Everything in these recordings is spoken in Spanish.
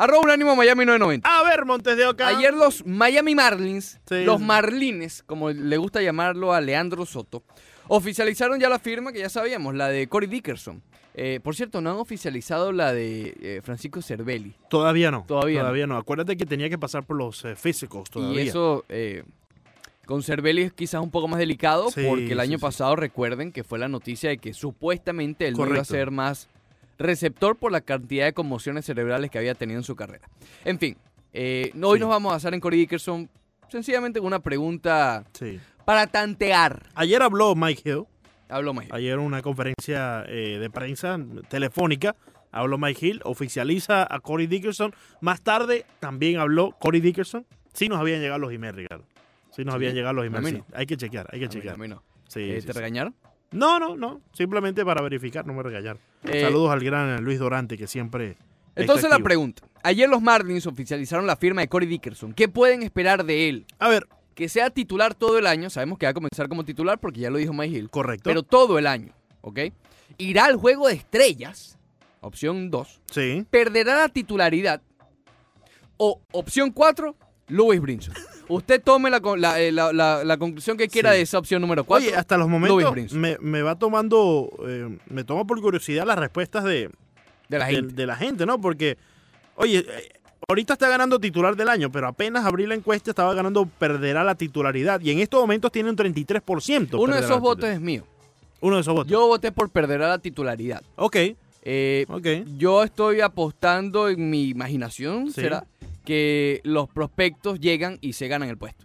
Arroba Unánimo Miami 990. A ver, Montes de Oca. Ayer los Miami Marlins, Sí. los Marlines, como le gusta llamarlo a Leandro Soto, oficializaron ya la firma que ya sabíamos, la de Corey Dickerson. Eh, por cierto, no han oficializado la de eh, Francisco Cervelli. Todavía no. Todavía no. Todavía no. Acuérdate que tenía que pasar por los eh, físicos todavía. Y eso con Cervelli es quizás un poco más delicado Sí, porque el año sí. pasado recuerden que fue la noticia de que supuestamente él no iba a ser más receptor por la cantidad de conmociones cerebrales que había tenido en su carrera. En fin, eh, hoy Sí. nos vamos a basar en Corey Dickerson sencillamente con una pregunta Sí. para tantear. Ayer habló Mike Hill. Hablo más. Ayer en una conferencia eh, de prensa telefónica. Habló Mike Hill, oficializa a Corey Dickerson. Más tarde también habló Corey Dickerson. Sí nos habían llegado los emails, Ricardo. Sí nos Sí. habían llegado los emails. no. Hay que chequear, hay que A mí no, chequear. a mí no. Sí, Eh, ¿Te regañaron? No, no, no. Simplemente para verificar, no me regañar. Eh, Saludos al gran Luis Dorante, que siempre. Entonces la pregunta. Ayer los Marlins oficializaron la firma de Corey Dickerson. ¿Qué pueden esperar de él? A ver, Que sea titular todo el año. Sabemos que va a comenzar como titular porque ya lo dijo Mike Hill. correcto. Pero todo el año, ¿ok? Irá al juego de estrellas, opción 2. sí. Perderá la titularidad. O opción 4, Louis Brinson. Usted tome la, con- la, eh, la- la- la conclusión que quiera Sí. de esa opción número 4. Oye, hasta los momentos me, me va tomando, eh, me toma por curiosidad las respuestas de, de la gente. de la gente, ¿no? Porque, oye, eh, ahorita está ganando titular del año, pero apenas abrí la encuesta estaba ganando, perderá la titularidad. Y en estos momentos tiene un 33%. Uno de esos votos es mío. Uno de esos votos. Yo voté por perderá la titularidad. Ok, Eh, ok. Yo estoy apostando en mi imaginación, Sí. ¿será? Que los prospectos llegan y se ganan el puesto.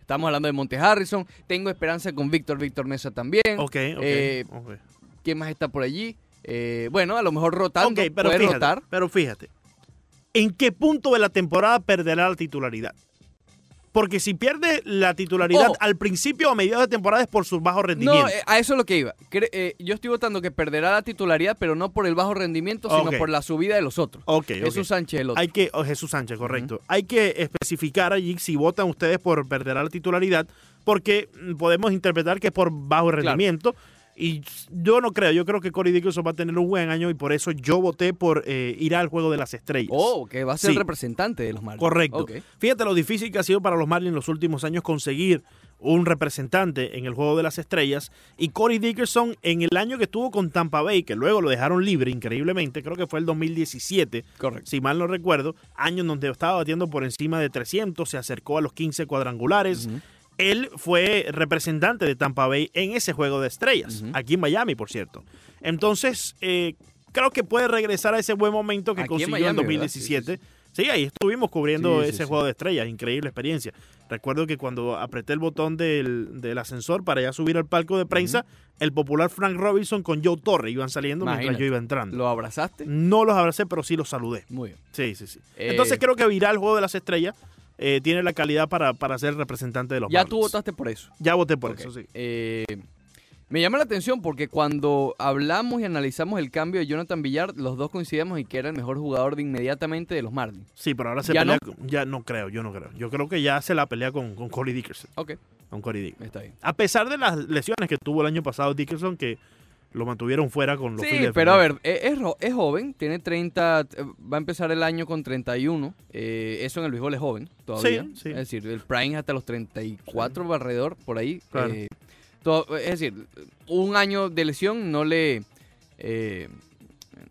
Estamos hablando de Monte Harrison. Tengo esperanza con Víctor, Víctor Mesa también. Ok, ok. Eh, ok. ¿Quién más está por allí? Eh, bueno, a lo mejor rotando. Ok, pero puede fíjate, rotar. pero fíjate, ¿en qué punto de la temporada perderá la titularidad? Porque si pierde la titularidad al principio o a mediados de temporada es por su bajo rendimiento. No, eh, a eso es lo que iba. Eh, yo estoy votando que perderá la titularidad, pero no por el bajo rendimiento, sino por la subida de los otros. ok, ok. Jesús Sánchez el otro. Hay que, oh, Jesús Sánchez, correcto. Hay que especificar allí si votan ustedes por perderá la titularidad, porque mm, podemos interpretar que es por bajo rendimiento. Y yo no creo, yo creo que Corey Dickerson va a tener un buen año y por eso yo voté por eh, ir al juego de las estrellas. Oh, que va a ser Sí. representante de los Marlins. Correcto. Fíjate lo difícil que ha sido para los Marlins en los últimos años conseguir un representante en el juego de las estrellas. Y Corey Dickerson, en el año que estuvo con Tampa Bay, que luego lo dejaron libre increíblemente, creo que fue el 2017, Correcto. si mal no recuerdo, año en donde estaba batiendo por encima de 300, se acercó a los 15 cuadrangulares. Él fue representante de Tampa Bay en ese juego de estrellas, aquí en Miami, por cierto. Entonces, eh, creo que puede regresar a ese buen momento que Aquí consiguió en, Miami, ¿verdad? Sí, 2017. Sí, ahí estuvimos cubriendo Sí, ese sí. juego de estrellas, increíble experiencia. Recuerdo que cuando apreté el botón del, del ascensor para ya subir al palco de prensa, el popular Frank Robinson con Joe Torre iban saliendo mientras yo iba entrando. ¿Lo abrazaste? No los abracé, pero sí los saludé. Muy bien. Sí, sí, sí. Eh, Entonces creo que Viral, Juego de las Estrellas, eh, tiene la calidad para, para ser representante de los Ya Marlins. tú votaste por eso. Ya voté por eso, sí. Eh, me llama la atención porque cuando hablamos y analizamos el cambio de Jonathan Villar, los dos coincidimos en que era el mejor jugador de inmediatamente de los Marlins. Sí, pero ahora se ¿Ya pelea. con- Ya no creo, yo no creo. Yo creo que ya se la pelea con, con Corey Dickerson. Ok, Con Corey Dickerson. está bien. A pesar de las lesiones que tuvo el año pasado Dickerson, que lo mantuvieron fuera con los Sí, pero a ver, es, es es joven, tiene 30, eh, va a empezar el año con 31. eh, eso en el béisbol es joven todavía. Sí, sí. Es decir, el prime hasta los 34 alrededor, por ahí. Claro. eh, todo- es decir, un año de lesión no le, eh,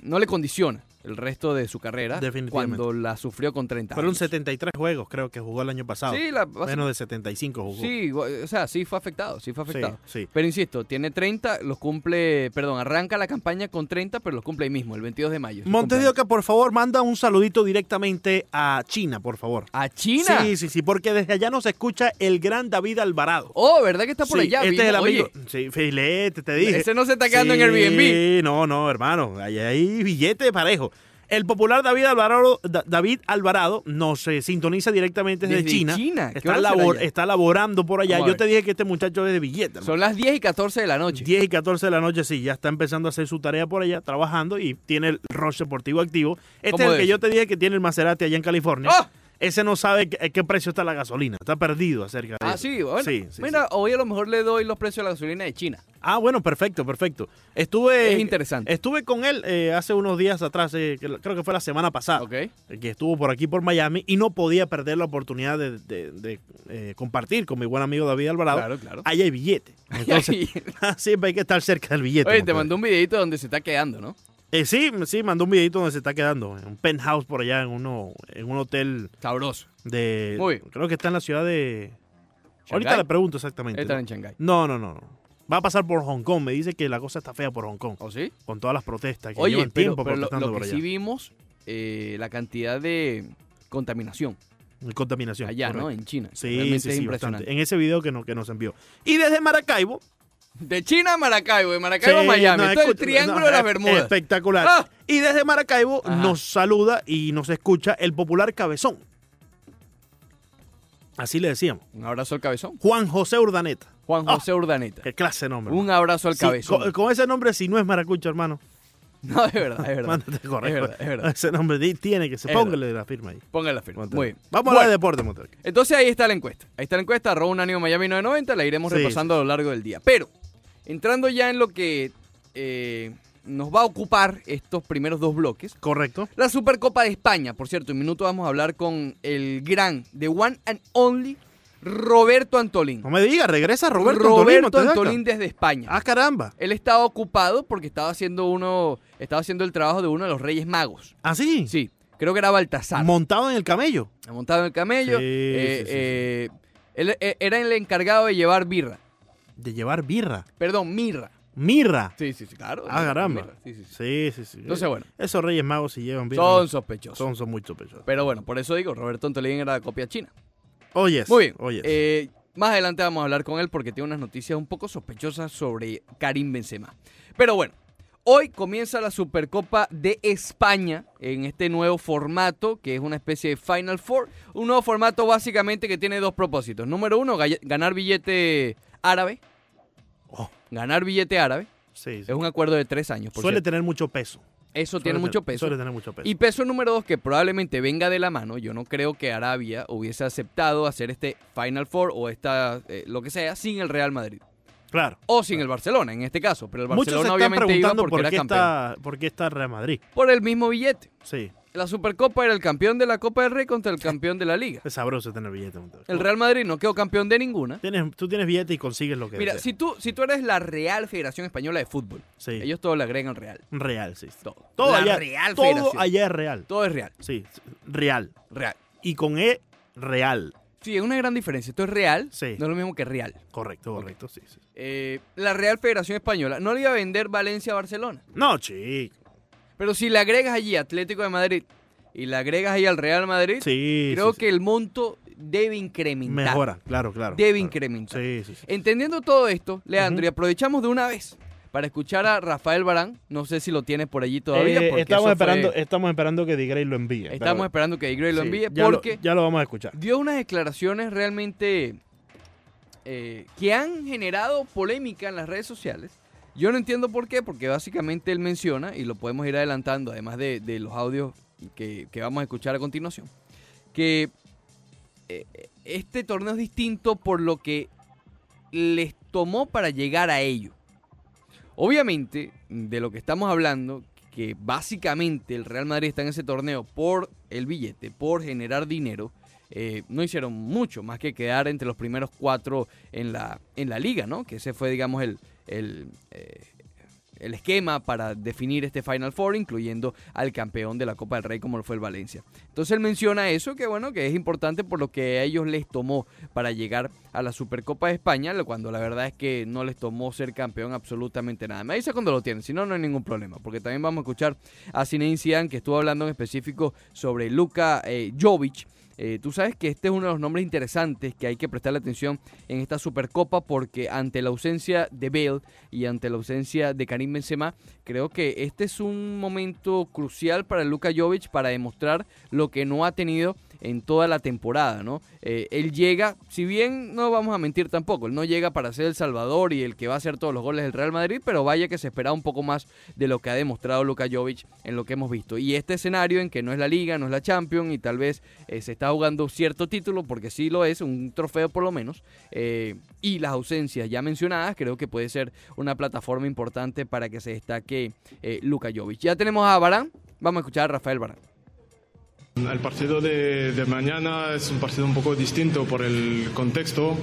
no le condiciona el resto de su carrera cuando la sufrió con 30 Fueron años. 73 juegos, creo que jugó el año pasado. Sí, la- Menos de 75 jugó. sí, o sea, sí fue afectado, sí fue sí, afectado. sí. Pero insisto, tiene 30, los cumple, perdón, arranca la campaña con 30, pero los cumple ahí mismo, el 22 de mayo. Montes de. Oca, por favor, manda un saludito directamente a China, por favor. ¿A China? Sí, sí, sí, porque desde allá nos escucha el gran David Alvarado. Oh, ¿verdad que está por Sí, allá? Este es el amigo. Oye, Sí, filete, te dije. ese no se está quedando en Sí, Airbnb. no, no, hermano. Ahí hay billete de parejo. El popular David Alvarado, Da- David Alvarado nos eh, sintoniza directamente desde, Desde China. China. ¿Qué Está, labor- está laborando por allá. Yo te dije que este muchacho es de billete. Son las 10 y 14 de la noche. 10 y 14 de la noche, sí, ya está empezando a hacer su tarea por allá, trabajando y tiene el rush deportivo activo. Este ¿Cómo es el que yo te dije que tiene el Maserati allá en California. ¡Oh! Ese no sabe qué, qué precio está la gasolina. Está perdido acerca de Ah, eso. sí, bueno. Sí, sí, Mira, sí. hoy a lo mejor le doy los precios de la gasolina de China. Ah, bueno, perfecto, perfecto. Estuve, Es interesante. estuve con él eh, hace unos días atrás, eh, creo que fue la semana pasada, ¿Ok? eh, que estuvo por aquí por Miami y no podía perder la oportunidad de, de- de, eh, compartir con mi buen amigo David Alvarado. Claro, claro. Ahí hay billete. Entonces, siempre hay que estar cerca del billete. Oye, te mandó un videito donde se está quedando, ¿no? Eh, sí, sí, mandó un videito donde se está quedando, en un penthouse por allá, en uno, en un hotel Sabroso. de... Muy. Creo que está en la ciudad de... Ahorita le pregunto exactamente. Está en Shanghái. No, no, no, no. Va a pasar por Hong Kong. Me dice que la cosa está fea por Hong Kong. ¿O sí? Con todas las protestas que Oye, llevan pero, tiempo pero protestando lo por que allá. sí vimos, eh, la cantidad de contaminación Contaminación. allá, ¿no? En China. Sí, sí, es sí, impresionante. bastante. En ese video que, no, que nos envió. Y desde Maracaibo. De China a Maracaibo, de Maracaibo a Miami. no, Esto es el triángulo no, de las Bermudas. Espectacular. ¡Ah! Y desde Maracaibo Ajá. nos saluda y nos escucha el popular Cabezón. Así le decíamos. Un abrazo al cabezón. Juan José Urdaneta. Juan Ah, José Urdaneta. Qué clase de nombre. Un abrazo al Sí, cabezón. con, con ese nombre, si no es maracucho, hermano, No, es verdad, es verdad. mándate a correr. Es verdad, es verdad. Ese nombre tiene que ser. Póngale la firma ahí. Póngale la firma. Monterrey. Muy bien. Vamos a hablar Bueno, de deporte, Monterrey. Entonces ahí está la encuesta. Ahí está la encuesta, arroba un ánimo Miami 990, la iremos Sí, repasando a lo largo del día. Pero, entrando ya en lo que eh, nos va a ocupar estos primeros dos bloques, Correcto. la Supercopa de España. Por cierto, en minuto vamos a hablar con el gran, the one and only, Roberto Antolín. No me digas, regresa Roberto, Roberto Antolín, desde España. Ah, caramba. Él estaba ocupado porque estaba haciendo uno, estaba haciendo el trabajo de uno de los Reyes Magos. ¿Ah, sí? Sí, creo que era Baltasar. Montado en el camello. montado en el camello. Sí, eh, sí, sí, sí. eh, él era el encargado de llevar birra. De llevar birra. Perdón, mirra. Mirra. Sí, sí, sí, claro. Ah, caramba. Mirra, sí, sí, sí. Sí, sí, sí. Entonces, bueno. Esos reyes magos si llevan birra. Son sospechosos. son, son muy sospechosos. Pero bueno, por eso digo, Roberto Antolín era de copia china. Oye. Muy bien. Oye. Eh, más adelante vamos a hablar con él porque tiene unas noticias un poco sospechosas sobre Karim Benzema. Pero bueno, hoy comienza la Supercopa de España en este nuevo formato que es una especie de Final Four. Un nuevo formato básicamente que tiene dos propósitos. Número uno, ganar billete árabe. Oh, Ganar billete árabe. sí, sí. Es un acuerdo de tres años. Por Suele cierto. tener mucho peso. Eso tiene mucho peso. Suele tener mucho peso. Y peso número dos, que probablemente venga de la mano. Yo no creo que Arabia hubiese aceptado hacer este Final Four o esta, eh, lo que sea, sin el Real Madrid. claro. O sin el Barcelona, en este caso. Pero el Muchos se Barcelona están obviamente iba porque por era campeón. está, por qué está Real Madrid. Por el mismo billete. Sí. La Supercopa era el campeón de la Copa del Rey contra el campeón de la Liga. Es sabroso tener billete. El Real Madrid no quedó campeón de ninguna. Tienes, tú tienes billete y consigues lo que Mira, deseas. si tú, si tú eres la Real Federación Española de Fútbol, Sí. ellos todo le agregan Real. Real, sí. Todo. Todo, la allá, Real todo Federación. allá es real. Todo es real. Sí, real. Real. Y con E, real. Sí, es una gran diferencia. Esto es real, Sí. no es lo mismo que real. Correcto, correcto, sí, sí. Eh, la Real Federación Española no le iba a vender Valencia a Barcelona. No, chico. Pero si le agregas allí Atlético de Madrid y le agregas ahí al Real Madrid, Sí. creo sí, sí. que el monto debe incrementar. Mejora, claro, claro. Debe claro. incrementar. Entendiendo todo esto, Leandro, y aprovechamos de una vez para escuchar a Rafael Barán. No sé si lo tienes por allí todavía. Eh, estamos, eso fue- esperando, estamos esperando que Digrey lo envíe. estamos esperando que Igre lo envíe ya lo- porque ya lo vamos a escuchar. dio unas declaraciones realmente eh, que han generado polémica en las redes sociales. Yo no entiendo por qué, porque básicamente él menciona, y lo podemos ir adelantando, además de, los audios que, que vamos a escuchar a continuación, que eh, este torneo es distinto por lo que les tomó para llegar a ello. Obviamente, de lo que estamos hablando, que básicamente el Real Madrid está en ese torneo por el billete, por generar dinero, eh, no hicieron mucho más que quedar entre los primeros cuatro en la, en la liga, ¿no? Que ese fue, digamos, el, el, eh, el esquema para definir este Final Four, incluyendo al campeón de la Copa del Rey como lo fue el Valencia. Entonces él menciona eso, que bueno, que es importante por lo que a ellos les tomó para llegar a la Supercopa de España, cuando la verdad es que no les tomó ser campeón absolutamente nada. Me dice cuando lo tienen, si no, no hay ningún problema, porque también vamos a escuchar a Zinedine Zidane, que estuvo hablando en específico sobre Luka eh, Jovic, eh, tú sabes que este es uno de los nombres interesantes que hay que prestarle atención en esta Supercopa porque ante la ausencia de Bale y ante la ausencia de Karim Benzema, creo que este es un momento crucial para Luka Jovic para demostrar lo que no ha tenido en toda la temporada, ¿no? Eh, él llega, si bien no vamos a mentir tampoco, él no llega para ser el salvador y el que va a hacer todos los goles del Real Madrid, pero vaya que se esperaba un poco más de lo que ha demostrado Luka Jovic en lo que hemos visto. Y este escenario en que no es la Liga, no es la Champions y tal vez eh, se está jugando cierto título, porque sí lo es, un trofeo por lo menos, eh, y las ausencias ya mencionadas, creo que puede ser una plataforma importante para que se destaque Luka Jovic. Ya tenemos a Barán, vamos a escuchar a Rafael Barán. El partido de, mañana es un partido un poco distinto por el contexto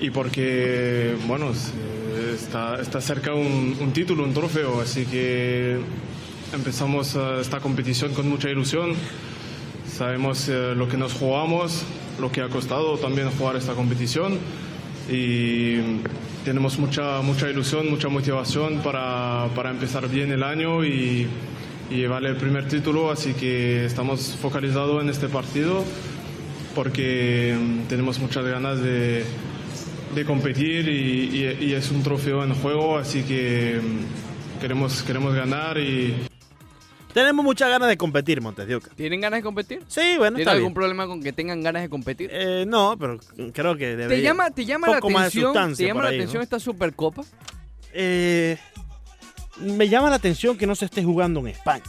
y porque, bueno, está, está cerca un, título, un trofeo, así que empezamos eh, esta competición con mucha ilusión. Sabemos eh, lo que nos jugamos, lo que ha costado también jugar esta competición y tenemos mucha, mucha ilusión, mucha motivación para, para empezar bien el año y y llevar el primer título, así que estamos focalizados en este partido porque tenemos muchas ganas de, de competir y, es un trofeo en juego, así que queremos, queremos ganar y... Tenemos muchas ganas de competir, Montes ¿Tienen ganas de competir? Sí, bueno, ¿Tienen algún problema con que tengan ganas de competir? Eh, no, pero creo que debería. ¿Te llama, te llama la atención, ¿te llama la atención esta Supercopa? Eh, me llama la atención que no se esté jugando en España.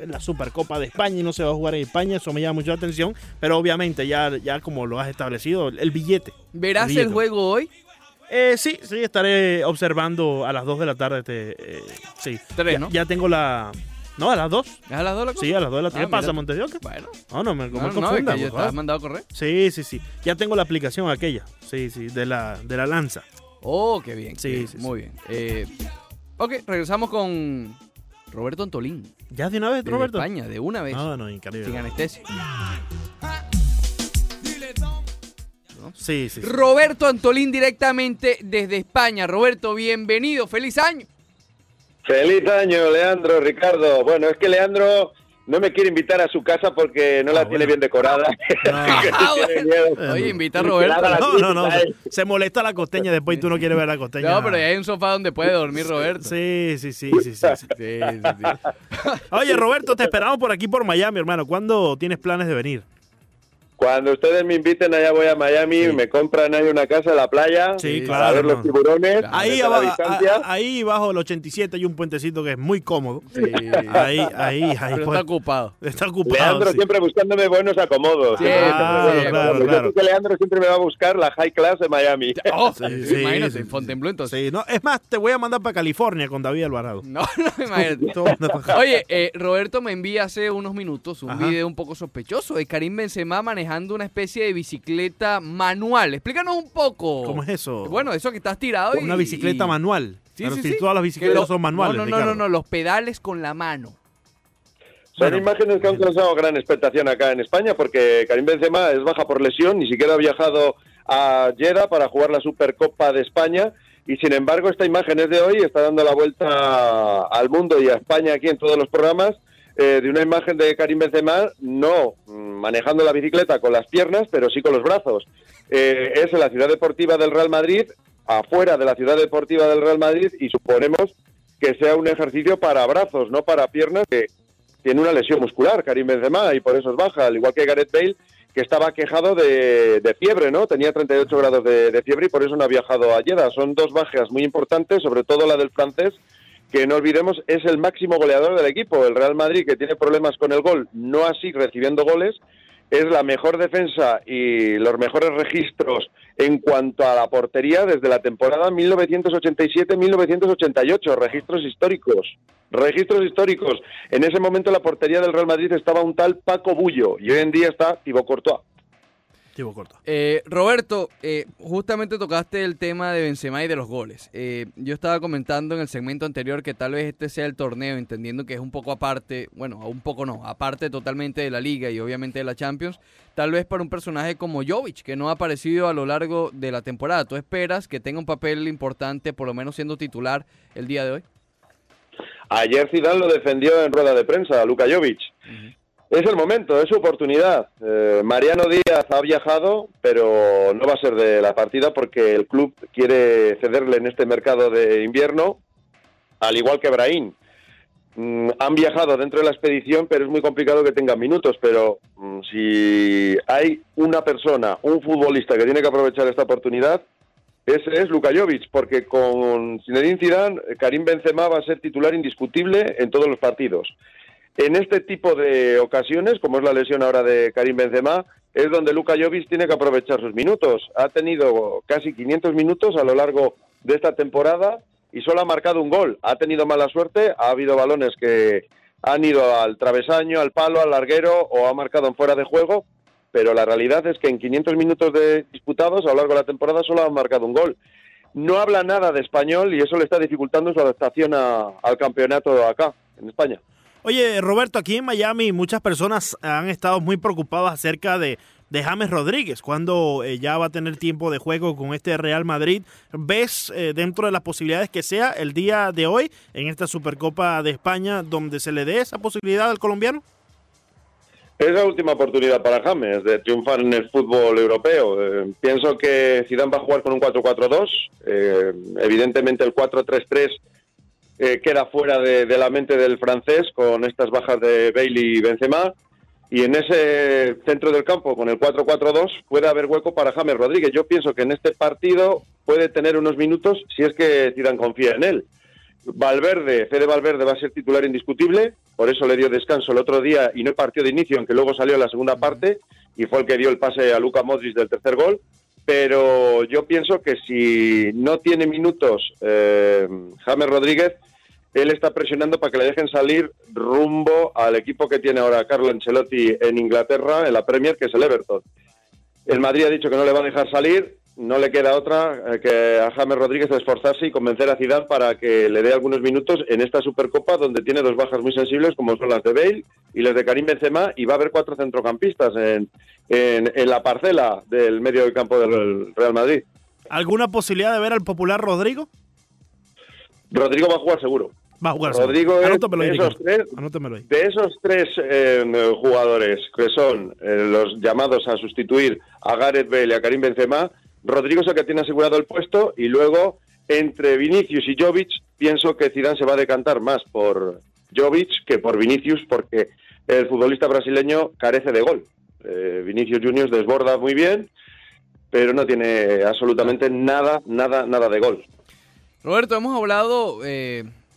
En la Supercopa de España y no se va a jugar en España, eso me llama mucho la atención, pero obviamente ya, ya como lo has establecido, el billete. ¿Verás el, juego hoy? Eh, sí, sí, estaré observando a las 2 de la tarde. Este, eh, sí. Tres, ¿no? Ya tengo la. No, a las 2. ¿Es a las 2 la cosa? Sí, a las 2 de la tarde. Ah, ¿Qué pasa, Montedioca? Bueno. No, no, me, no, me confunda. No, ¿Te has mandado a correr? Sí, sí, sí. Ya tengo la aplicación aquella. Sí, sí, de la, de la lanza. Oh, qué bien. Sí, sí. Muy bien. Eh, Ok, regresamos con Roberto Antolín. ¿Ya de una vez, de Roberto? España, de una vez. No, no, increíble. Sin anestesia. Sí, sí, sí. Roberto Antolín directamente desde España. Roberto, bienvenido. ¡Feliz año! Feliz año, Leandro, Ricardo. Bueno, es que Leandro no me quiere invitar a su casa porque no la ah, tiene bien decorada. Ah, Oye, invita a Roberto. No, no, no. Se molesta la costeña después y tú no quieres ver la costeña. No, pero hay un sofá donde puede dormir Roberto. Sí, sí, sí, sí, sí. Oye, Roberto, te esperamos por aquí por Miami, hermano. ¿Cuándo tienes planes de venir? Cuando ustedes me inviten, allá voy a Miami, y me compran ahí una casa en la playa. Sí, claro. A ver los tiburones. Ahí, ahí bajo el 87 hay un puentecito que es muy cómodo. Sí. Ahí, ahí, ahí. Pero está ocupado. Está ocupado. Leandro siempre buscándome buenos acomodos. Sí, claro, claro, claro. Que Leandro siempre me va a buscar la high class de Miami. Oh, sí, imagínate, Fontainebleau entonces. Sí, no, es más, te voy a mandar para California con David Alvarado. No, no, imagínate. Oye, eh, Roberto me envía hace unos minutos un video un poco sospechoso de Karim Benzema manejando una especie de bicicleta manual. Explícanos un poco. ¿Cómo es eso? Bueno, eso que estás tirado. Una bicicleta manual. Sí, sí, sí. todas las bicicletas son manuales. No, no, no, no, los pedales con la mano. Son imágenes que han causado gran expectación acá en España porque Karim Benzema es baja por lesión, ni siquiera ha viajado a Jeddah para jugar la Supercopa de España y sin embargo esta imagen es de hoy, está dando la vuelta al mundo y a España aquí en todos los programas eh, de una imagen de Karim Benzema no mm, manejando la bicicleta con las piernas, pero sí con los brazos. Eh, es en la ciudad deportiva del Real Madrid, afuera de la ciudad deportiva del Real Madrid, y suponemos que sea un ejercicio para brazos, no para piernas, que tiene una lesión muscular, Karim Benzema, y por eso es baja, al igual que Gareth Bale, que estaba quejado de, fiebre, ¿no? Tenía 38 grados de, de, fiebre y por eso no ha viajado a Jeddah. Son dos bajas muy importantes, sobre todo la del francés, que no olvidemos es el máximo goleador del equipo. El Real Madrid, que tiene problemas con el gol, no así recibiendo goles, es la mejor defensa y los mejores registros en cuanto a la portería desde la temporada 1987-1988, registros históricos. Registros históricos. En ese momento la portería del Real Madrid estaba un tal Paco Bullo y hoy en día está Thibaut Courtois. Eh, Roberto, eh, justamente tocaste el tema de Benzema y de los goles. Eh, yo estaba comentando en el segmento anterior que tal vez este sea el torneo, entendiendo que es un poco aparte, bueno, un poco no, aparte totalmente de la liga y obviamente de la Champions, tal vez para un personaje como Jovic, que no ha aparecido a lo largo de la temporada. ¿Tú esperas que tenga un papel importante, por lo menos siendo titular el día de hoy? Ayer Zidane lo defendió en rueda de prensa, a Luka Jovic. Es el momento, es su oportunidad. Eh, Mariano Díaz ha viajado, pero no va a ser de la partida porque el club quiere cederle en este mercado de invierno, al igual que Brahim. mm, han viajado dentro de la expedición, pero es muy complicado que tengan minutos. Pero mm, si hay una persona, un futbolista que tiene que aprovechar esta oportunidad, ese es Luka Jovic, porque con Zinedine Zidane, Karim Benzema va a ser titular indiscutible en todos los partidos. En este tipo de ocasiones, como es la lesión ahora de Karim Benzema, es donde Luka Jovic tiene que aprovechar sus minutos. Ha tenido casi 500 minutos a lo largo de esta temporada y solo ha marcado un gol. Ha tenido mala suerte, ha habido balones que han ido al travesaño, al palo, al larguero o ha marcado en fuera de juego, pero la realidad es que en 500 minutos de disputados a lo largo de la temporada solo ha marcado un gol. No habla nada de español y eso le está dificultando su adaptación al campeonato acá, en España. Oye, Roberto, aquí en Miami muchas personas han estado muy preocupadas acerca de, James Rodríguez, cuando eh, ya va a tener tiempo de juego con este Real Madrid. ¿Ves eh, dentro de las posibilidades que sea el día de hoy en esta Supercopa de España donde se le dé esa posibilidad al colombiano? Es la última oportunidad para James de triunfar en el fútbol europeo. Eh, pienso que Zidane va a jugar con un 4-4-2. evidentemente el 4-3-3 eh, queda fuera de, la mente del francés con estas bajas de Bailey y Benzema. Y en ese centro del campo, con el 4-4-2, puede haber hueco para James Rodríguez. Yo pienso que en este partido puede tener unos minutos si es que Zidane confía en él. Valverde, Fede Valverde va a ser titular indiscutible, por eso le dio descanso el otro día y no partió de inicio, aunque luego salió en la segunda parte y fue el que dio el pase a Luca Modric del tercer gol. Pero yo pienso que si no tiene minutos eh, James Rodríguez, él está presionando para que le dejen salir rumbo al equipo que tiene ahora Carlo Ancelotti en Inglaterra, en la Premier, que es el Everton. El Madrid ha dicho que no le va a dejar salir, no le queda otra eh, que a James Rodríguez esforzarse y convencer a Zidane para que le dé algunos minutos en esta Supercopa donde tiene dos bajas muy sensibles como son las de Bale y las de Karim Benzema y va a haber cuatro centrocampistas en, en la parcela del medio del campo del Real Madrid. ¿Alguna posibilidad de ver al popular Rodrigo? Rodrigo va a jugar seguro. Rodrigo es de esos tres, eh, jugadores que son eh, los llamados a sustituir a Gareth Bale y a Karim Benzema, Rodrigo es el que tiene asegurado el puesto y luego entre Vinicius y Jovic pienso que Zidane se va a decantar más por Jovic que por Vinicius porque el futbolista brasileño carece de gol. Eh, Vinicius Juniors desborda muy bien, pero no tiene absolutamente nada, nada, nada de gol. Roberto, hemos hablado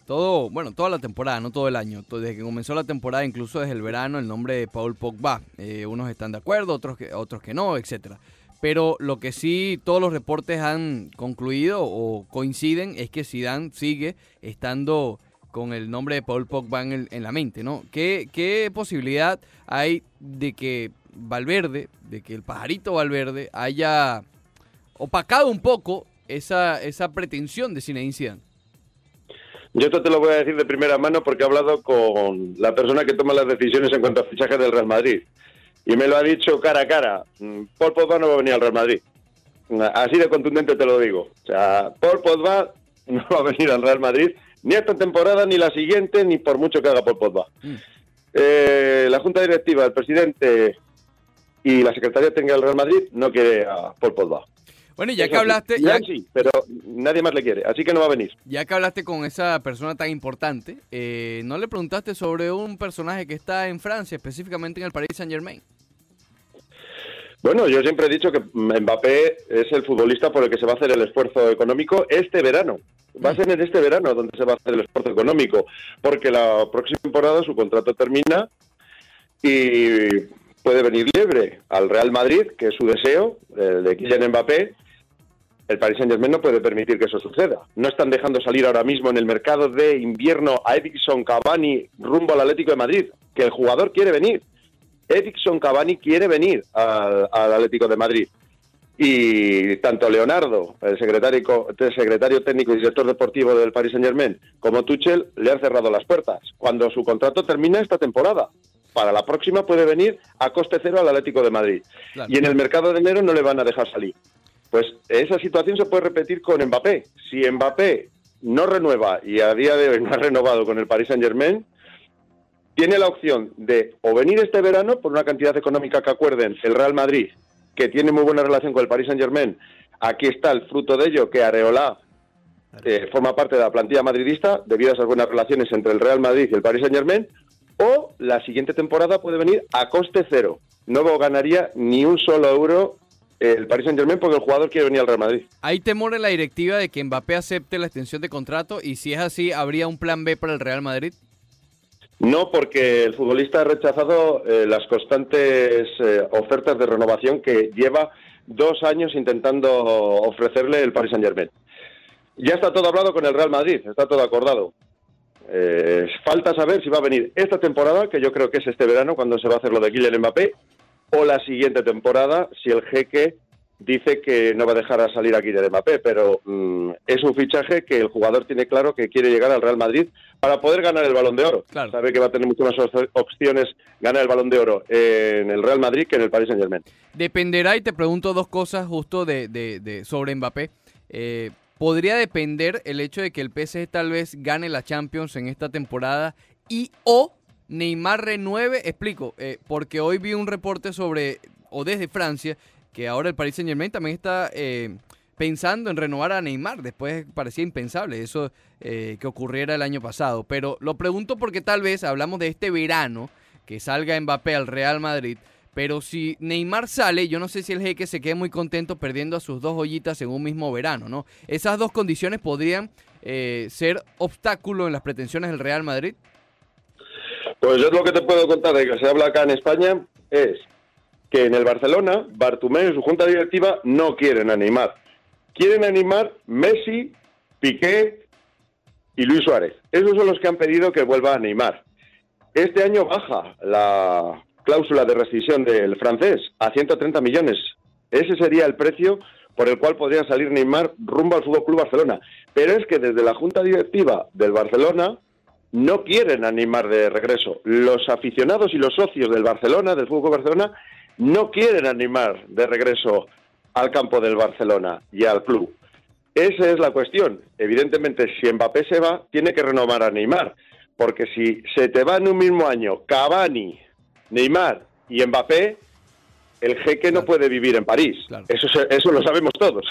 todo, bueno, toda la temporada, no todo el año. Desde que comenzó la temporada, incluso desde el verano, el nombre de Paul Pogba. Eh, unos están de acuerdo, otros que, otros que no, etcétera. Pero lo que sí todos los reportes han concluido o coinciden es que Zidane sigue estando con el nombre de Paul Pogba en, en la mente, ¿no? ¿Qué, ¿Qué posibilidad hay de que Valverde, de que el pajarito Valverde haya opacado un poco esa, esa pretensión de Zinedine Zidane? Yo esto te lo voy a decir de primera mano porque he hablado con la persona que toma las decisiones en cuanto a fichajes del Real Madrid. Y me lo ha dicho cara a cara. Mm, Paul Pogba no va a venir al Real Madrid. Así de contundente te lo digo. O sea, Paul Pogba no va a venir al Real Madrid ni esta temporada, ni la siguiente, ni por mucho que haga Paul Pogba. Mm. Eh, la Junta Directiva, el presidente y la Secretaría Técnica del Real Madrid no quiere a Paul Pogba. Bueno, ya que hablaste... Ya, sí, pero nadie más le quiere, así que no va a venir. Ya que hablaste con esa persona tan importante, eh, ¿no le preguntaste sobre un personaje que está en Francia, específicamente en el Paris Saint Germain? Bueno, yo siempre he dicho que Mbappé es el futbolista por el que se va a hacer el esfuerzo económico este verano. Va a ser en este verano donde se va a hacer el esfuerzo económico, porque la próxima temporada su contrato termina y puede venir libre al Real Madrid, que es su deseo, el de Kylian Mbappé, el Paris Saint Germain no puede permitir que eso suceda. No están dejando salir ahora mismo en el mercado de invierno a Edison Cavani rumbo al Atlético de Madrid, que el jugador quiere venir. Edison Cavani quiere venir al, Atlético de Madrid. Y tanto Leonardo, el secretario, el secretario técnico y director deportivo del Paris Saint Germain, como Tuchel le han cerrado las puertas. Cuando su contrato termina esta temporada, para la próxima puede venir a coste cero al Atlético de Madrid. Y en el mercado de enero no le van a dejar salir. Pues esa situación se puede repetir con Mbappé. Si Mbappé no renueva y a día de hoy no ha renovado con el Paris Saint Germain, tiene la opción de o venir este verano por una cantidad económica que acuerden el Real Madrid, que tiene muy buena relación con el Paris Saint Germain. Aquí está el fruto de ello que Areola eh, forma parte de la plantilla madridista debido a esas buenas relaciones entre el Real Madrid y el Paris Saint Germain, o la siguiente temporada puede venir a coste cero. No ganaría ni un solo euro el Paris Saint Germain porque el jugador quiere venir al Real Madrid. ¿Hay temor en la directiva de que Mbappé acepte la extensión de contrato? Y si es así, ¿habría un plan B para el Real Madrid? No, porque el futbolista ha rechazado eh, las constantes eh, ofertas de renovación que lleva dos años intentando ofrecerle el Paris Saint Germain. Ya está todo hablado con el Real Madrid, está todo acordado. Eh, falta saber si va a venir esta temporada, que yo creo que es este verano cuando se va a hacer lo de Kylian Mbappé, o la siguiente temporada si el jeque dice que no va a dejar a salir a Kylian Mbappé, pero mm, es un fichaje que el jugador tiene claro que quiere llegar al Real Madrid para poder ganar el Balón de Oro. Sabe que va a tener muchas más opciones ganar el Balón de Oro en el Real Madrid que en el Paris Saint Germain. Dependerá, y te pregunto dos cosas justo de, de, sobre Mbappé. Eh, ¿Podría depender el hecho de que el PSG tal vez gane la Champions en esta temporada y o Neymar renueve? Explico, eh, porque hoy vi un reporte sobre, o desde Francia, que ahora el Paris Saint Germain también está eh, pensando en renovar a Neymar. Después parecía impensable eso eh, que ocurriera el año pasado. Pero lo pregunto porque tal vez hablamos de este verano, que salga Mbappé al Real Madrid. Pero si Neymar sale, yo no sé si el jeque se quede muy contento perdiendo a sus dos joyitas en un mismo verano, ¿no? Esas dos condiciones podrían eh, ser obstáculo en las pretensiones del Real Madrid. Pues yo lo que te puedo contar de que se habla acá en España es que en el Barcelona, Bartumeo y su junta directiva no quieren animar. Quieren animar Messi, Piqué y Luis Suárez. Esos son los que han pedido que vuelva a animar. Este año baja la cláusula de rescisión del francés a 130 millones. Ese sería el precio por el cual podría salir Neymar rumbo al Fútbol Club Barcelona. Pero es que desde la junta directiva del Barcelona no quieren animar de regreso. Los aficionados y los socios del Barcelona, del Fútbol Barcelona, no quieren animar de regreso al campo del Barcelona y al club. Esa es la cuestión. Evidentemente, si Mbappé se va, tiene que renovar a Neymar, porque si se te va en un mismo año Cavani, Neymar y Mbappé, el jeque no puede vivir en París. Eso, eso lo sabemos todos.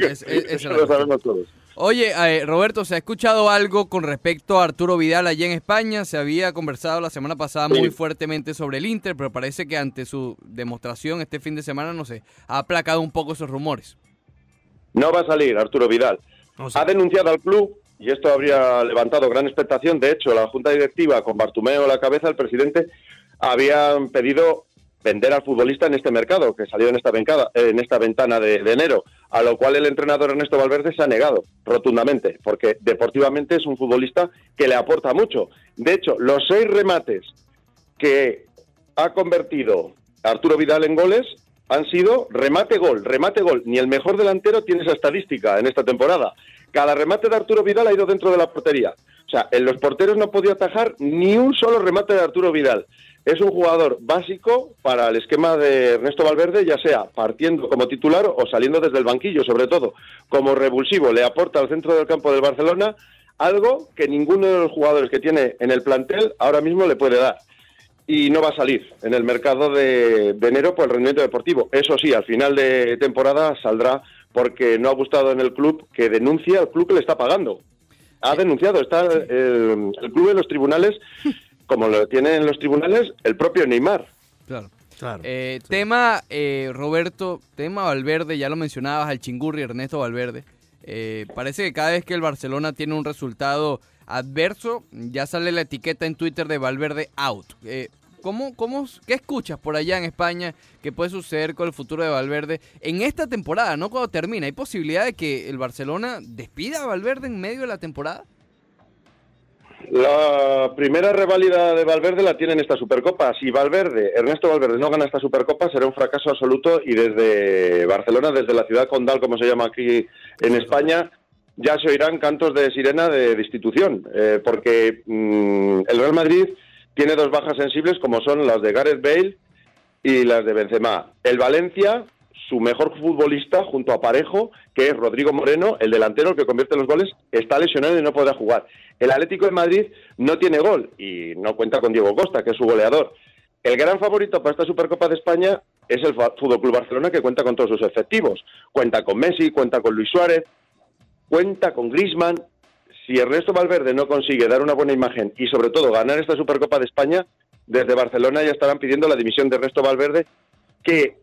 eso lo sabemos todos. Oye, eh, Roberto, ¿se ha escuchado algo con respecto a Arturo Vidal allí en España? Se había conversado la semana pasada muy fuertemente sobre el Inter, pero parece que ante su demostración este fin de semana, no sé, ha aplacado un poco esos rumores. No va a salir Arturo Vidal. Ha denunciado al club y esto habría levantado gran expectación. De hecho, la junta directiva, con Bartumeo a la cabeza, el presidente, habían pedido vender al futbolista en este mercado, que salió en esta, en esta ventana de, enero, a lo cual el entrenador Ernesto Valverde se ha negado rotundamente, porque deportivamente es un futbolista que le aporta mucho. De hecho, los seis remates que ha convertido Arturo Vidal en goles han sido remate-gol, remate-gol. Ni el mejor delantero tiene esa estadística en esta temporada. Cada remate de Arturo Vidal ha ido dentro de la portería. O sea, en los porteros no podido atajar ni un solo remate de Arturo Vidal es un jugador básico para el esquema de Ernesto Valverde, ya sea partiendo como titular o saliendo desde el banquillo, sobre todo como revulsivo. Le aporta al centro del campo del Barcelona algo que ninguno de los jugadores que tiene en el plantel ahora mismo le puede dar. Y no va a salir en el mercado de, enero por el rendimiento deportivo. Eso sí, al final de temporada saldrá porque no ha gustado en el club que denuncia al club que le está pagando. Ha denunciado, está el club en los tribunales como lo tienen en los tribunales el propio Neymar. Claro. Claro, eh, Tema, eh, Roberto, tema Valverde, ya lo mencionabas, al chingurri Ernesto Valverde. Eh, parece que cada vez que el Barcelona tiene un resultado adverso, ya sale la etiqueta en Twitter de Valverde out. ¿cómo, cómo, ¿Qué escuchas por allá en España que puede suceder con el futuro de Valverde en esta temporada, no cuando termina? ¿Hay posibilidad de que el Barcelona despida a Valverde en medio de la temporada? La primera reválida de Valverde la tiene en esta Supercopa. Si Valverde, Ernesto Valverde, no gana esta Supercopa, será un fracaso absoluto y desde Barcelona, desde la ciudad condal, como se llama aquí en España, ya se oirán cantos de sirena de destitución, eh, porque mm, el Real Madrid tiene dos bajas sensibles como son las de Gareth Bale y las de Benzema. El Valencia su mejor futbolista junto a Parejo, que es Rodrigo Moreno, el delantero el que convierte los goles, está lesionado y no podrá jugar. El Atlético de Madrid no tiene gol y no cuenta con Diego Costa, que es su goleador. El gran favorito para esta Supercopa de España es el Fútbol Club Barcelona, que cuenta con todos sus efectivos. Cuenta con Messi, cuenta con Luis Suárez. cuenta con Grisman. Si Ernesto Valverde no consigue dar una buena imagen y sobre todo ganar esta Supercopa de España, desde Barcelona ya estarán pidiendo la dimisión de Ernesto Valverde, que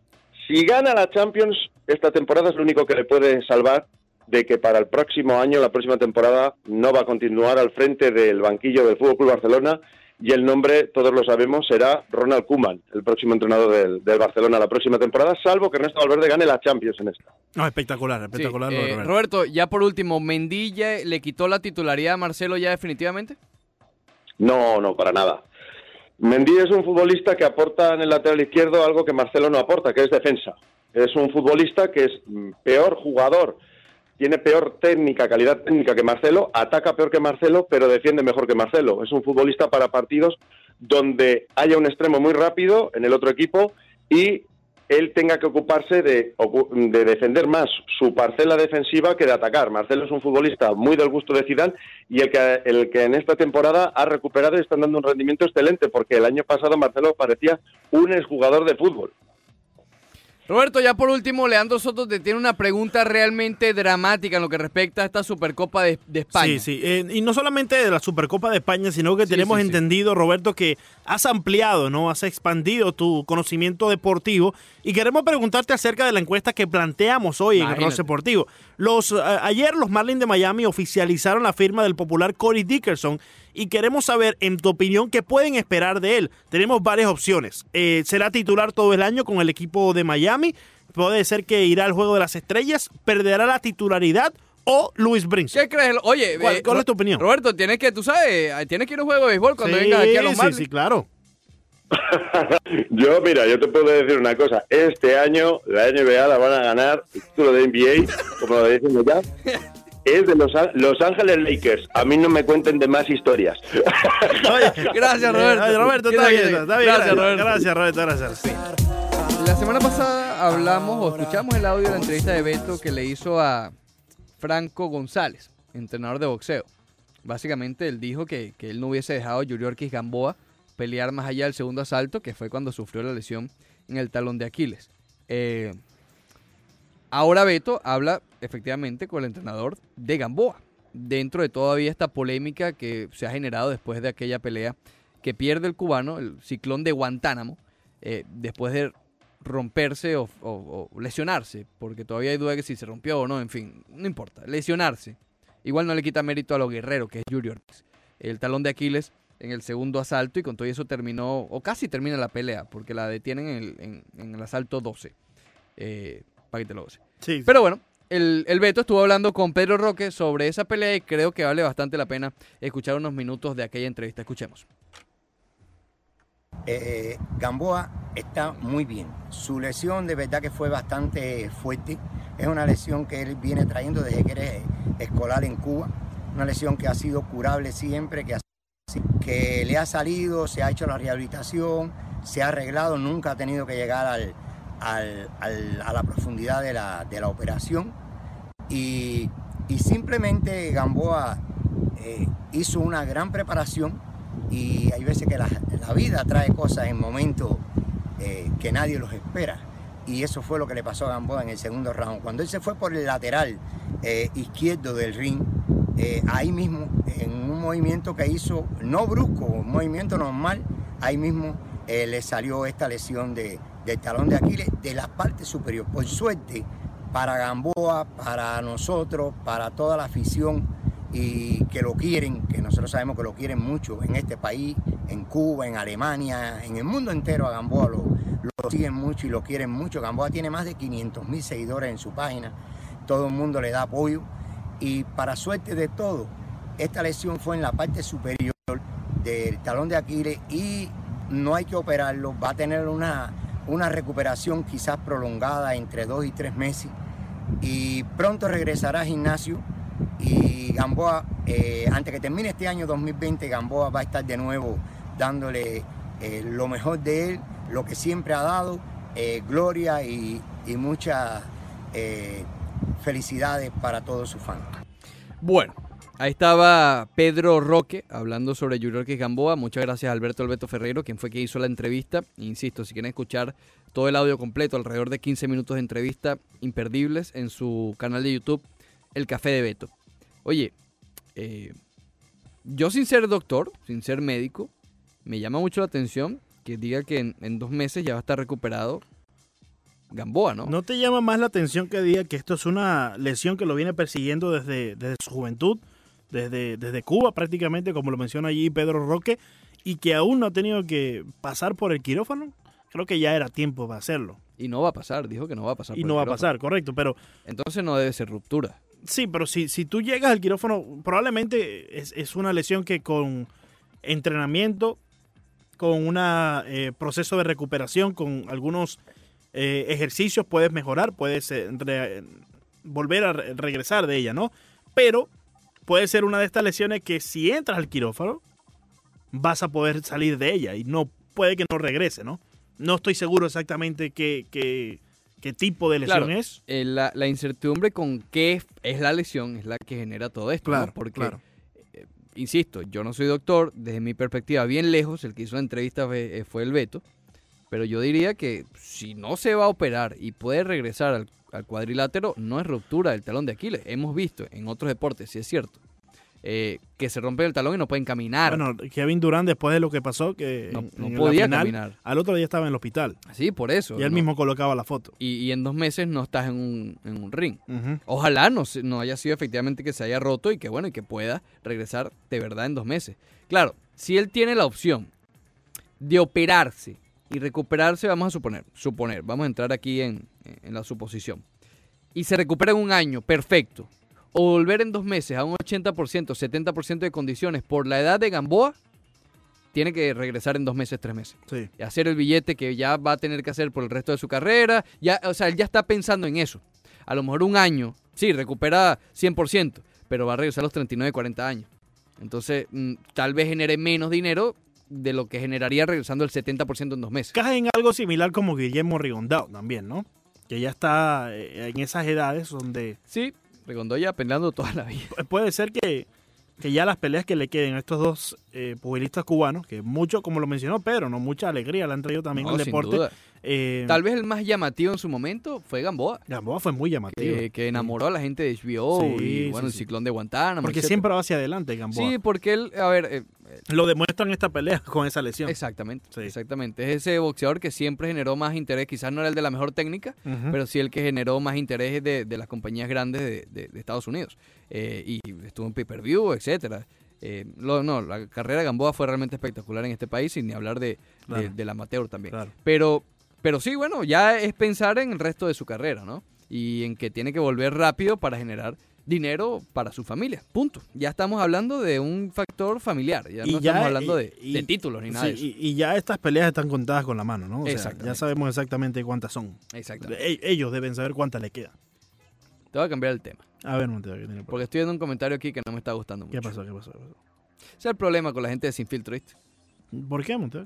si gana la Champions esta temporada es lo único que le puede salvar de que para el próximo año, la próxima temporada, no va a continuar al frente del banquillo del Fútbol Club Barcelona y el nombre, todos lo sabemos, será Ronald Koeman, el próximo entrenador del, Barcelona la próxima temporada, salvo que Ernesto Valverde gane la Champions en esta. No, espectacular, espectacular. Eh, Roberto. ya por último, ¿Mendilla le quitó la titularidad a Marcelo ya definitivamente? No, no, para nada. Mendy es un futbolista que aporta en el lateral izquierdo algo que Marcelo no aporta, que es defensa. Es un futbolista que es mm, peor jugador tiene peor técnica, calidad técnica que Marcelo, ataca peor que Marcelo, pero defiende mejor que Marcelo. Es un futbolista para partidos donde haya un extremo muy rápido en el otro equipo y él tenga que ocuparse de, defender más su parcela defensiva que de atacar. Marcelo es un futbolista muy del gusto de Zidane y el que, el que en esta temporada ha recuperado y está dando un rendimiento excelente, porque el año pasado Marcelo parecía un exjugador de fútbol. Roberto, ya por último, Leandro Soto te tiene una pregunta realmente dramática en lo que respecta a esta Supercopa de, España. Sí, sí, eh, y no solamente de la Supercopa de España, sino que tenemos entendido, Roberto, que has ampliado, ¿no? Has expandido tu conocimiento deportivo y queremos preguntarte acerca de la encuesta que planteamos hoy en el Deportivo. Los, ayer los Marlins de Miami oficializaron la firma del popular Corey Dickerson y queremos saber, en tu opinión, qué pueden esperar de él. Tenemos varias opciones. Eh, ¿Será titular todo el año con el equipo de Miami? Puede ser que irá al Juego de las Estrellas, perderá la titularidad o Luis Brinson. ¿Qué crees? Oye, ¿cuál, eh, es tu opinión? Roberto, tienes que, tú sabes, tienes que ir a un juego de béisbol cuando vengas aquí a los Marlins. Sí, sí, claro. yo, mira, yo te puedo decir una cosa. Este año la NBA la van a ganar el título de NBA, como lo dicen ya es de los, los Ángeles Lakers. A mí no me cuenten de más historias. gracias, Roberto. Roberto, está bien, está bien. Gracias, Roberto. Gracias, Roberto, gracias. La semana pasada hablamos o escuchamos el audio de la entrevista de Beto que le hizo a Franco González, entrenador de boxeo. Básicamente él dijo que, que él no hubiese dejado a Yuriorkis Gamboa pelear más allá del segundo asalto, que fue cuando sufrió la lesión en el talón de Aquiles. Eh, Ahora Beto habla efectivamente con el entrenador de Gamboa, dentro de todavía esta polémica que se ha generado después de aquella pelea que pierde el cubano, el ciclón de Guantánamo, eh, después de romperse o, lesionarse, porque todavía hay duda de que si se rompió o no, en fin, no importa, lesionarse. Igual no le quita mérito a lo guerrero que es Junior. El talón de Aquiles en el segundo asalto y con todo eso terminó, o casi termina la pelea, porque la detienen en el, asalto 12. Eh, para que te lo Sí. Pero bueno, el, el, Beto estuvo hablando con Pedro Roque sobre esa pelea y creo que vale bastante la pena escuchar unos minutos de aquella entrevista. Escuchemos. Eh, Gamboa está muy bien. Su lesión de verdad que fue bastante fuerte. Es una lesión que él viene trayendo desde que era escolar en Cuba. Una lesión que ha sido curable siempre, que, que le ha salido, se ha hecho la rehabilitación, se ha arreglado, nunca ha tenido que llegar al, a la profundidad de la, operación y, simplemente Gamboa eh, hizo una gran preparación y hay veces que la, vida trae cosas en momentos eh, que nadie los espera y eso fue lo que le pasó a Gamboa en el segundo round. Cuando él se fue por el lateral eh, izquierdo del ring, ahí mismo, en un movimiento que hizo, no brusco, un movimiento normal, ahí mismo le salió esta lesión de, del talón de Aquiles de la parte superior. Por suerte, para Gamboa, para nosotros, para toda la afición y que lo quieren, que nosotros sabemos que lo quieren mucho en este país, en Cuba, en Alemania, en el mundo entero a Gamboa lo, siguen mucho y lo quieren mucho. Gamboa tiene más de 500 mil seguidores en su página, todo el mundo le da apoyo y para suerte de todo, esta lesión fue en la parte superior del talón de Aquiles y no hay que operarlo, va a tener una una recuperación quizás prolongada entre dos y tres meses y pronto regresará al gimnasio y Gamboa, eh, antes que termine este año 2020, Gamboa va a estar de nuevo dándole eh, lo mejor de él, lo que siempre ha dado, eh, gloria y, y muchas felicidades para todos sus fans. Bueno, Ahí estaba Pedro Roque hablando sobre Yuriorquis Gamboa. Muchas gracias Alberto Alberto Ferreiro, quien fue quien hizo la entrevista. Insisto, si quieren escuchar todo el audio completo, alrededor de 15 minutos de entrevista imperdibles en su canal de YouTube, el café de Beto. Oye, eh, yo sin ser doctor, sin ser médico, me llama mucho la atención que diga que en, dos meses ya va a estar recuperado Gamboa, ¿no? ¿No te llama más la atención que diga que esto es una lesión que lo viene persiguiendo desde su juventud, desde, desde Cuba prácticamente, como lo menciona allí Pedro Roque, y que aún no ha tenido que pasar por el quirófano? Creo que ya era tiempo para hacerlo. Y no va a pasar, dijo que no va a pasar. Y no va a pasar, correcto, pero... Entonces no debe ser ruptura. Sí, pero si, si tú llegas al quirófano, probablemente es, una lesión que con entrenamiento, con un eh, proceso de recuperación, con algunos eh, ejercicios puedes mejorar, puedes eh, volver a regresar de ella, ¿no? Pero puede ser una de estas lesiones que si entras al quirófano, vas a poder salir de ella y no puede que no regrese, ¿no? No estoy seguro exactamente qué, qué, qué tipo de lesión es. Eh, la, la, incertidumbre con qué es la lesión es la que genera todo esto. Claro, Porque, eh, insisto, yo no soy doctor, desde mi perspectiva, bien lejos, el que hizo la entrevista fue, eh, el Beto, pero yo diría que si no se va a operar y puede regresar al, al cuadrilátero, no es ruptura del talón de Aquiles. Hemos visto en otros deportes, si es cierto, eh, que se rompe el talón y no pueden caminar. Bueno, Kevin Durant, después de lo que pasó, que no, podía caminar. Al otro día estaba en el hospital. Sí, por eso. Y él mismo colocaba la foto. Y, en dos meses no estás en un, en un ring. Ojalá no, no haya sido efectivamente que se haya roto y que bueno, y que pueda regresar de verdad en dos meses. Claro, si él tiene la opción de operarse y recuperarse, vamos a suponer, suponer, vamos a entrar aquí en, en la suposición. Y se recupera en un año, perfecto o volver en dos meses a un 80%, 70% de condiciones por la edad de Gamboa, tiene que regresar en dos meses, tres meses. Sí. Y hacer el billete que ya va a tener que hacer por el resto de su carrera. Ya, o sea, él ya está pensando en eso. A lo mejor un año, sí, recupera 100%, pero va a regresar a los 39, 40 años. Entonces, mm, tal vez genere menos dinero de lo que generaría regresando el 70% en dos meses. Cae en algo similar como Guillermo Rigondao también, ¿no? Que ya está eh, en esas edades donde... Sí, Regondoya peleando toda la vida. Puede ser que, que ya las peleas que le queden a estos dos eh, pugilistas cubanos, que mucho, como lo mencionó Pedro, no mucha alegría le han traído también al deporte. Eh, Tal vez el más llamativo en su momento fue Gamboa. Gamboa fue muy llamativo. Que, enamoró a la gente de HBO y bueno, el ciclón de Guantánamo. Porque siempre va hacia adelante Gamboa. Sí, porque él, a ver... Eh, lo demuestra en esta pelea con esa lesión. Exactamente, exactamente. Es ese boxeador que siempre generó más interés, quizás no era el de la mejor técnica, pero sí el que generó más interés de, las compañías grandes de, Estados Unidos. Eh, y estuvo en pay-per-view, etcétera. Eh, no, la carrera de Gamboa fue realmente espectacular en este país, y ni hablar de, del amateur también. Pero pero sí, bueno, ya es pensar en el resto de su carrera, ¿no? Y en que tiene que volver rápido para generar dinero para su familia. Punto. Ya estamos hablando de un factor familiar. Ya no estamos hablando de, títulos ni nada de eso. Y, ya estas peleas están contadas con la mano, ¿no? O ya sabemos exactamente cuántas son. Exactamente. E, ellos deben saber cuántas le quedan. Te voy a cambiar el tema. A ver, Montero, ¿qué tiene Porque estoy viendo un comentario aquí que no me está gustando mucho. ¿Qué pasó? ¿Qué pasó? ¿Qué pasó? Ese es el problema con la gente de Sin Filtro, ¿Por qué, Montero?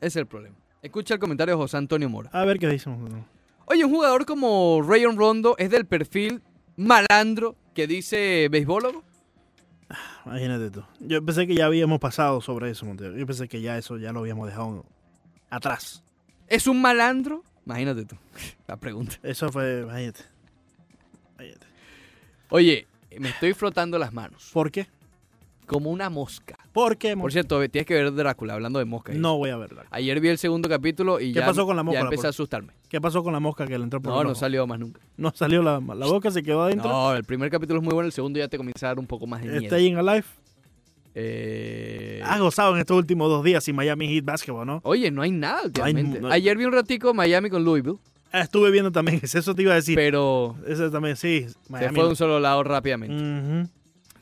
Ese es el problema. Escucha el comentario de José Antonio Mora. A ver qué dice. Oye, un jugador como Rayon Rondo es del perfil malandro que dice beisbólogo. Imagínate tú. Yo pensé que ya habíamos pasado sobre eso, Montero. Yo pensé que ya eso ya lo habíamos dejado atrás. ¿Es un malandro? Imagínate tú. La pregunta. Eso fue, imagínate. imagínate. Oye, me estoy frotando las manos. ¿Por qué? como una mosca. ¿Por qué? Por cierto, tienes que ver Drácula, hablando de mosca. No voy a verla. Ayer vi el segundo capítulo y ¿Qué ya, pasó con la mosca, ya empecé a asustarme. ¿Qué pasó con la mosca que le entró por No, no salió más nunca. ¿No salió la, la boca? ¿Se quedó adentro? No, el primer capítulo es muy bueno, el segundo ya te comienza a dar un poco más de miedo. ¿Está ahí en Alive? Eh... Has gozado en estos últimos dos días sin Miami Heat Basketball, ¿no? Oye, no hay nada últimamente. Ayer vi un ratico Miami con Louisville. Ah, estuve viendo también, eso te iba a decir. Pero... Eso también, sí. Se fue de un solo lado rápidamente.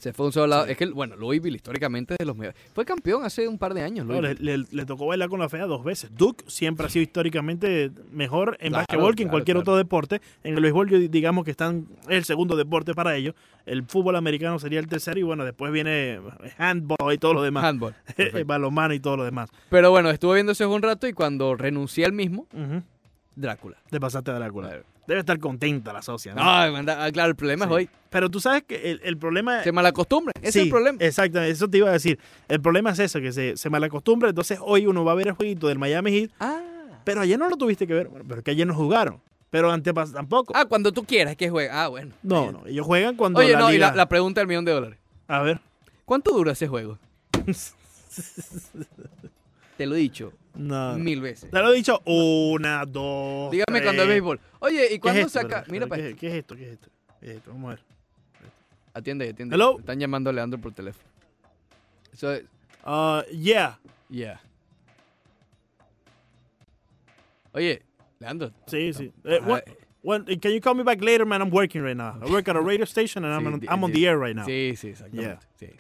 Se fue un solo lado. Es que, bueno, Louisville históricamente de los mejores. Fue campeón hace un par de años. le, tocó bailar con la fea dos veces. Duke siempre ha sido históricamente mejor en básquetbol que en cualquier otro deporte. En el béisbol, digamos que están es el segundo deporte para ellos. El fútbol americano sería el tercero y bueno, después viene handball y todo lo demás. Handball. balonmano y todo lo demás. Pero bueno, estuve viendo ese un rato y cuando renuncié al mismo, Drácula. Te pasaste a Drácula. Debe estar contenta la socia. ¿no? Ah, claro, el problema es hoy. Pero tú sabes que el, el problema... Se malacostumbra, ese es el problema. Exacto, eso te iba a decir. El problema es eso, que se, se malacostumbra. Entonces hoy uno va a ver el jueguito del Miami Heat. Ah. Pero ayer no lo tuviste que ver, pero que ayer no jugaron. Pero antepas tampoco. Ah, cuando tú quieras que juegue. Ah, bueno. no, no. Ellos juegan cuando Oye, la no, y la, la pregunta del millón de dólares. A ver. ¿Cuánto dura ese juego? Te lo he dicho No. mil veces. Te lo he dicho una, dos. Dígame tres. cuando es béisbol. Oye, ¿y ¿Qué es cuándo esto, saca? verdad? Mira, ¿Qué, para qué es esto? ¿Qué es esto? ¿Qué es esto? Vamos a ver. Atiende, atiende. Hello. Están llamando a Leandro por teléfono. Eso es. Uh, yeah. Yeah. Oye, Leandro. Sí, sí. Eh, what- what- can you call me back later, man? I'm working right now. I work at a radio station and I'm, sí, on, di- I'm on the air right now. Sí, sí, exactamente. Yeah. Sí.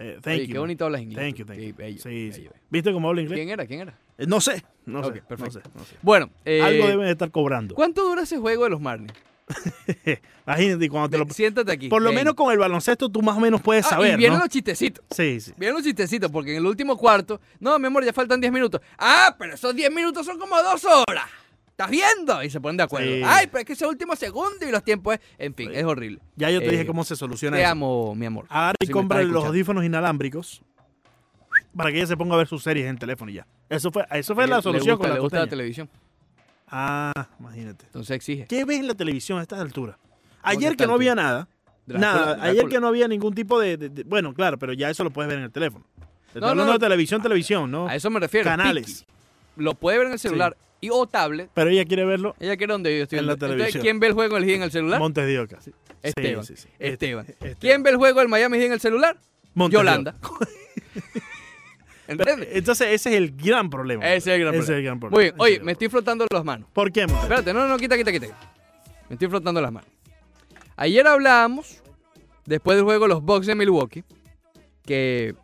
Eh, thank Oye, you. qué bonito hablas inglés. Thank you, thank Sí, you. bello, Sí, sí. bello. ¿Viste cómo hablo inglés? ¿Quién era? ¿Quién era? Eh, no sé. No sé. perfecto. No sé, no sé. Bueno, eh, Algo deben de estar cobrando. ¿cuánto dura ese juego de los Marlins? Imagínate cuando te lo... Siéntate aquí. Por lo ven. menos con el baloncesto tú más o menos puedes Ah, saber, y vienen ¿no? los chistecitos. Sí, sí. Vienen los chistecitos, porque en el último cuarto, no, mi amor, ya faltan 10 minutos. Ah, pero esos 10 minutos son como dos horas. ¿Estás viendo? Y se ponen de acuerdo. Sí. Ay, pero es que ese último segundo y los tiempos es. En fin, es horrible. Ya yo te Eh, dije cómo se soluciona Te eso. amo, mi amor. Agarra y Si compra los audífonos inalámbricos para que ella se ponga a ver sus series en teléfono y ya. Eso fue, eso fue Le- la le solución gusta, con la le gusta la televisión. Ah, imagínate. Entonces exige. ¿Qué ves en la televisión a estas alturas? ¿Cómo Ayer que no había nada. Nada. Ayer que no había ningún tipo de, de- de- Bueno, claro, pero ya eso lo puedes ver en el teléfono. Te No, de televisión, televisión, ¿no? A eso me refiero. Canales. Piqui. Lo puede ver en el celular y o tablet. Pero ella quiere verlo Ella quiere donde yo estoy En la. Entonces, televisión. ¿quién ve el juego del Heat en el celular? Montes de Oca. Sí, Esteban. sí, sí. Esteban. Este- Esteban. ¿Quién ve el juego del Miami Heat en el celular? Montes Yolanda. ¿Entiendes? Entonces ese es el gran problema. Ese es el gran Ese problema. es el gran problema. Muy bien. Ese es Oye, me estoy frotando las manos. ¿Por qué, Montes? Espérate, no, no, quita, quita, quita. Me estoy frotando las manos. Ayer hablábamos, después del juego de los Bucks de Milwaukee, que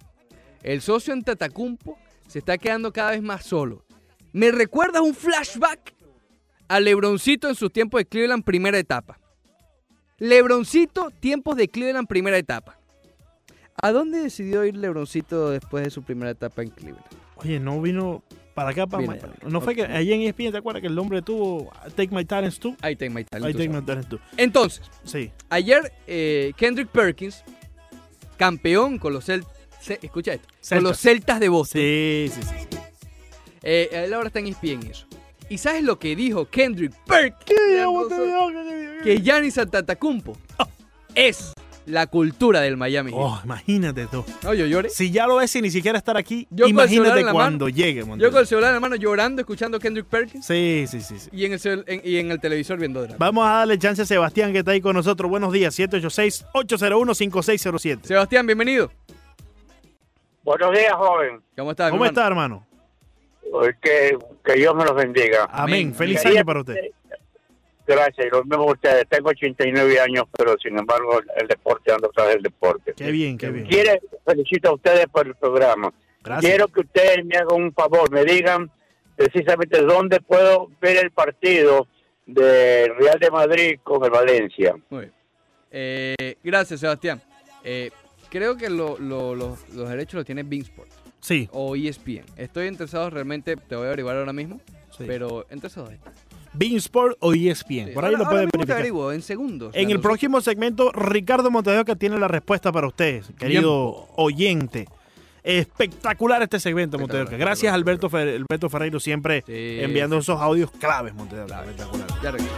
el socio en Tatacumpo se está quedando cada vez más solo. ¿Me recuerdas un flashback a Lebroncito en sus tiempos de Cleveland primera etapa? Lebroncito, tiempos de Cleveland primera etapa. ¿A dónde decidió ir Lebroncito después de su primera etapa en Cleveland? Oye, no vino para acá, para Miami. No fue que allí en ESPN, ¿te acuerdas que el hombre tuvo Take My Talents Too? Ahí tengo my talent, I Take. My Talents Too. Entonces, Sí. Ayer eh, Kendrick Perkins, campeón con los Celtas, escucha esto, con los Celtas de Boston. Sí, sí, sí. sí. Eh, él ahora está en ESPN eso. ¿Y sabes lo que dijo Kendrick Perkins? Que Giannis Antetokounmpo es la cultura del Miami. Oh, imagínate tú. No, yo lloré. Si ya lo ves y ni siquiera estar aquí, Yo imagínate cuando mano. llegue, Yo Montes. con el celular en la mano llorando, escuchando Kendrick Perkins Sí, sí, sí, sí. y en el, en- y en el televisor viendo drama. Vamos a darle chance a Sebastián que está ahí con nosotros. Buenos días, 786-801-5607. Sebastián, bienvenido. Buenos días, joven. ¿Cómo estás? ¿Cómo hermano? está, hermano? Que, que Dios me los bendiga. Amén. Amén. Feliz año para usted. Gracias, y lo mismo ustedes. Tengo 89 años, pero sin embargo el deporte ando tras el deporte. Qué bien, qué bien. Quiere, felicito a ustedes por el programa. Gracias. Quiero que ustedes me hagan un favor, me digan precisamente dónde puedo ver el partido del Real de Madrid con el Valencia. Muy bien. Eh, gracias, Sebastián. Eh, creo que lo- lo- lo- los derechos los tiene Beansport Sí, o ESPN. Estoy interesado realmente, te voy a averiguar ahora mismo, sí. pero entre esos dos. Beansport o ESPN. Por ahí Ahora- lo pueden verificar. averiguo, en segundos. En el próximo segmento, Ricardo Montejoca tiene la respuesta para usted, querido oyente. Espectacular este segmento, Montejoca. Gracias. Alberto, Fe- Alberto Ferreiro, siempre Sí, enviando sí, esos audios claves, Montejoca. Espectacular. Ya regreso.